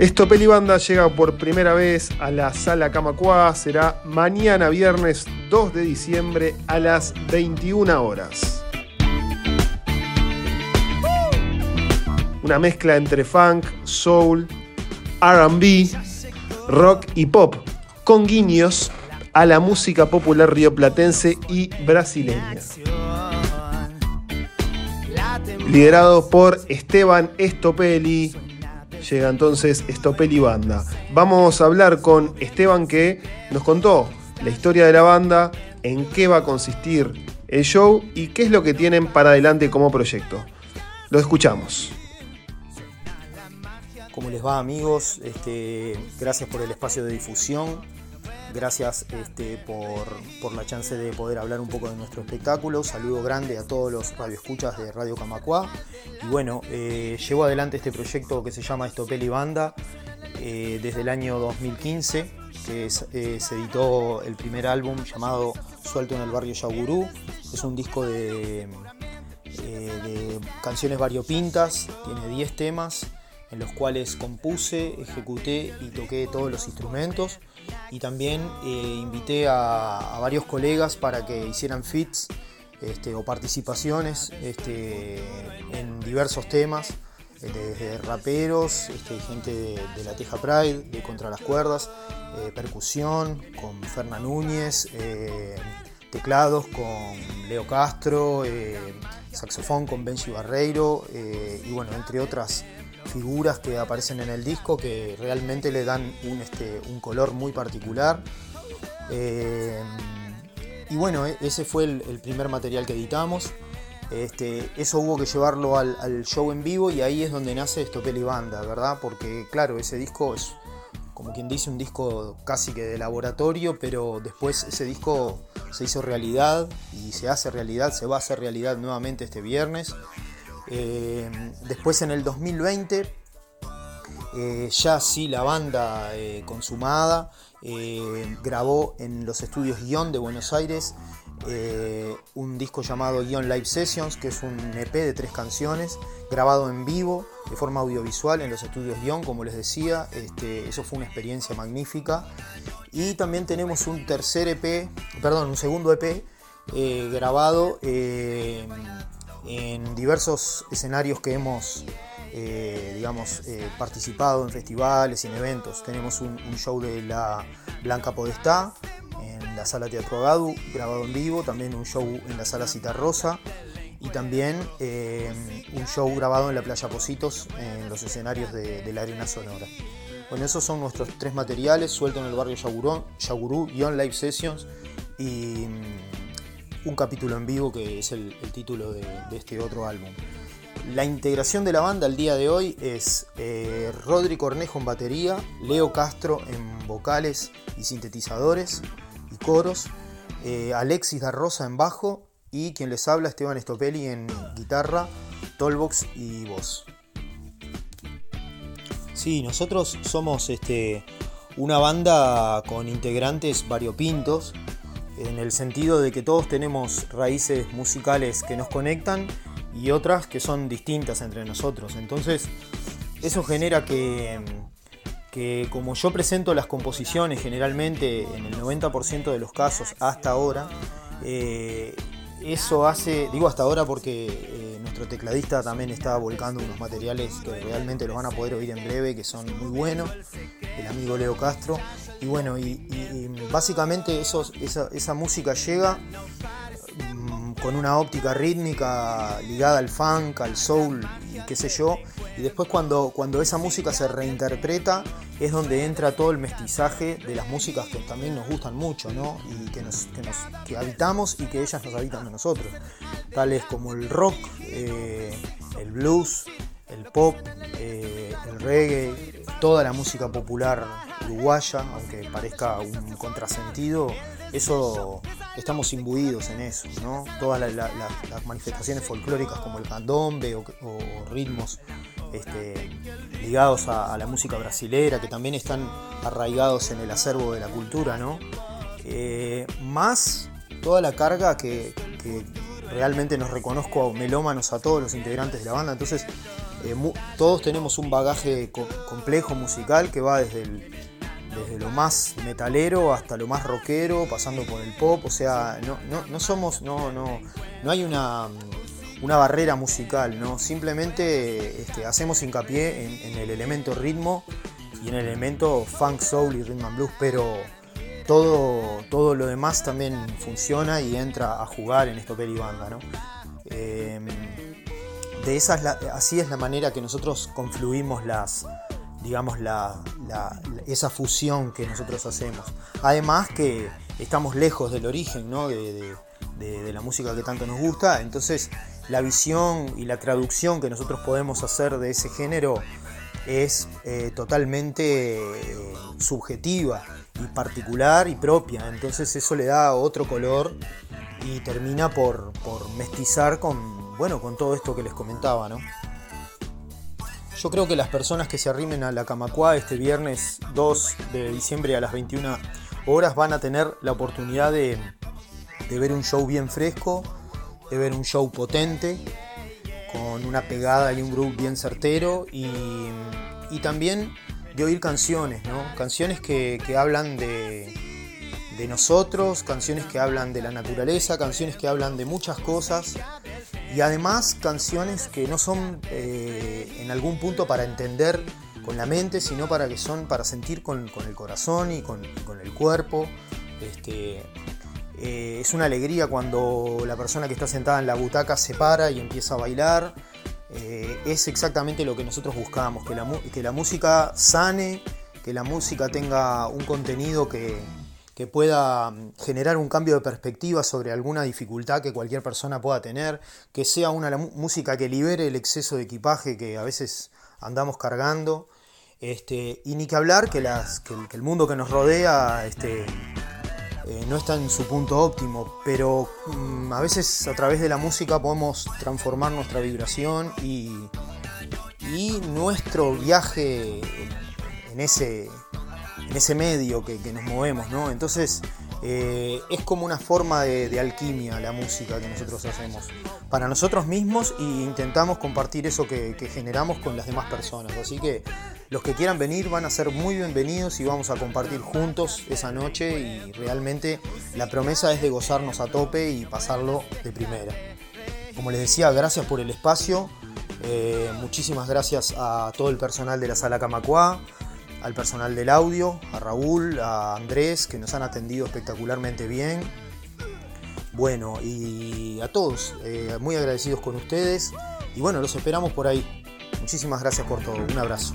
Estopeli Banda llega por primera vez a la sala Camacuá. Será mañana viernes 2 de diciembre a las 21 horas. Una mezcla entre funk, soul, RB, rock y pop, con guiños a la música popular rioplatense y brasileña. Liderado por Esteban Estopeli, llega entonces Estopeli Banda. Vamos a hablar con Esteban que nos contó la historia de la banda, en qué va a consistir el show y qué es lo que tienen para adelante como proyecto. Lo escuchamos. ¿Cómo les va amigos? Este, gracias por el espacio de difusión Gracias este, por, la chance de poder hablar un poco de nuestro espectáculo. Saludo grande a todos los radioescuchas de Radio Camacua. Y bueno, eh, llevo adelante este proyecto que se llama Estopeli Banda eh, desde el año 2015, que eh, se editó el primer álbum llamado Suelto en el barrio Yagurú. Es un disco de canciones variopintas, tiene 10 temas en los cuales compuse, ejecuté y toqué todos los instrumentos. Y también eh, invité a, varios colegas para que hicieran fits este, o participaciones este, en diversos temas, eh, desde raperos, este, gente de, la Teja Pride, de Contra las Cuerdas, eh, percusión con Ferna Núñez, teclados con Leo Castro, saxofón con Benji Barreiro y bueno, entre otras figuras que aparecen en el disco que realmente le dan un, este, color muy particular. Eh, y bueno, e-, ese fue el, primer material que editamos. Este, eso hubo que llevarlo al, show en vivo y ahí es donde nace Estopeli Banda, ¿verdad? Porque claro, ese disco es como quien dice un disco casi que de laboratorio, pero después ese disco se hizo realidad y se hace realidad, se va a hacer realidad nuevamente este viernes. Eh, después en el 2020, eh, ya sí la banda eh, consumada, grabó en los estudios Guión de Buenos Aires un disco llamado Guión Live Sessions, que es un EP de tres canciones, grabado en vivo, de forma audiovisual en los estudios Guión, como les decía. Este, eso fue una experiencia magnífica. Y también tenemos un tercer EP, perdón, un segundo EP grabado en diversos escenarios que hemos eh, digamos, eh, participado en festivales y en eventos. Tenemos un, show de la Blanca Podestá en la sala Teatro Agadu, grabado en vivo, también un show en la sala Cita Rosa y también eh, un show grabado en la Playa Positos en los escenarios de, la Arena Sonora. Bueno, esos son nuestros tres materiales, suelto en el barrio Yagurú, Yagurú Live Sessions y un capítulo en vivo que es el, título de, este otro álbum. La integración de la banda al día de hoy es eh, Rodri Cornejo en batería, Leo Castro en vocales y sintetizadores y coros, eh, Alexis Darrosa en bajo y quien les habla Esteban Stopelli en guitarra, tollbox y voz. Sí, nosotros somos este, una banda con integrantes variopintos en el sentido de que todos tenemos raíces musicales que nos conectan y otras que son distintas entre nosotros. Entonces, eso genera que, que como yo presento las composiciones generalmente en el 90% de los casos hasta ahora, eh, eso hace, digo hasta ahora porque eh, nuestro tecladista también está volcando unos materiales que realmente los van a poder oír en breve, que son muy buenos, el amigo Leo Castro. Y bueno, y, básicamente esa, música llega mm, con una óptica rítmica ligada al funk, al soul y qué sé yo. Y después cuando, cuando esa música se reinterpreta es donde entra todo el mestizaje de las músicas que también nos gustan mucho, ¿no? Y que, nos, que, habitamos y que ellas nos habitan de nosotros. Tales como el rock, eh, el blues, el pop, eh, el reggae, toda la música popular uruguaya, aunque parezca un contrasentido, eso estamos imbuidos en eso, ¿no? Todas las manifestaciones folclóricas como el candombe o, ritmos este, ligados a, la música brasilera, que también están arraigados en el acervo de la cultura, ¿no? Eh, más toda la carga que, realmente nos reconozco melómanos a todos los integrantes de la banda, entonces eh, todos tenemos un bagaje complejo musical que va desde, desde lo más metalero hasta lo más rockero, pasando por el pop, o sea, no, somos, no, no, no hay una, una barrera musical, ¿no? simplemente este, hacemos hincapié en, el elemento ritmo y en el elemento funk, soul y rhythm and blues, pero todo, todo lo demás también funciona y entra a jugar en esto peli banda, ¿no? Em, de así es la manera que nosotros confluimos las, digamos, la, esa fusión que nosotros hacemos. Además que estamos lejos del origen ¿no? de, la música que tanto nos gusta, entonces la visión y la traducción que nosotros podemos hacer de ese género es eh, totalmente eh, subjetiva y particular y propia. Entonces eso le da otro color y termina por, mestizar con, bueno, con todo esto que les comentaba. ¿no? Yo creo que las personas que se arrimen a la Camacua este viernes 2 de diciembre a las 21 horas van a tener la oportunidad de, ver un show bien fresco, de ver un show potente, con una pegada y un groove bien certero y, también de oír canciones, ¿no? Canciones que, hablan de, nosotros, canciones que hablan de la naturaleza, canciones que hablan de muchas cosas y además canciones que no son eh, en algún punto para entender con la mente, sino para que son para sentir con, el corazón y con, el cuerpo. Este, eh, es una alegría cuando la persona que está sentada en la butaca se para y empieza a bailar. Eh, es exactamente lo que nosotros buscamos, que la, que la, música sane, que la música tenga un contenido que, pueda mm, generar un cambio de perspectiva sobre alguna dificultad que cualquier persona pueda tener, que sea una música que libere el exceso de equipaje que a veces andamos cargando, este, y ni que hablar que, que, el mundo que nos rodea este, eh, no está en su punto óptimo, pero mm, a veces a través de la música podemos transformar nuestra vibración y, nuestro viaje en, ese, en ese medio que, nos movemos, ¿no? Entonces eh, es como una forma de, alquimia la música que nosotros hacemos para nosotros mismos e intentamos compartir eso que, que generamos con las demás personas. Así que los que quieran venir van a ser muy bienvenidos y vamos a compartir juntos esa noche y realmente la promesa es de gozarnos a tope y pasarlo de primera. Como les decía, gracias por el espacio, eh, muchísimas gracias a todo el personal de la sala Camacuá, al personal del audio, a Raúl, a Andrés, que nos han atendido espectacularmente bien. Bueno, y a todos, eh, muy agradecidos con ustedes. Y bueno, los esperamos por ahí. Muchísimas gracias por todo. Un abrazo.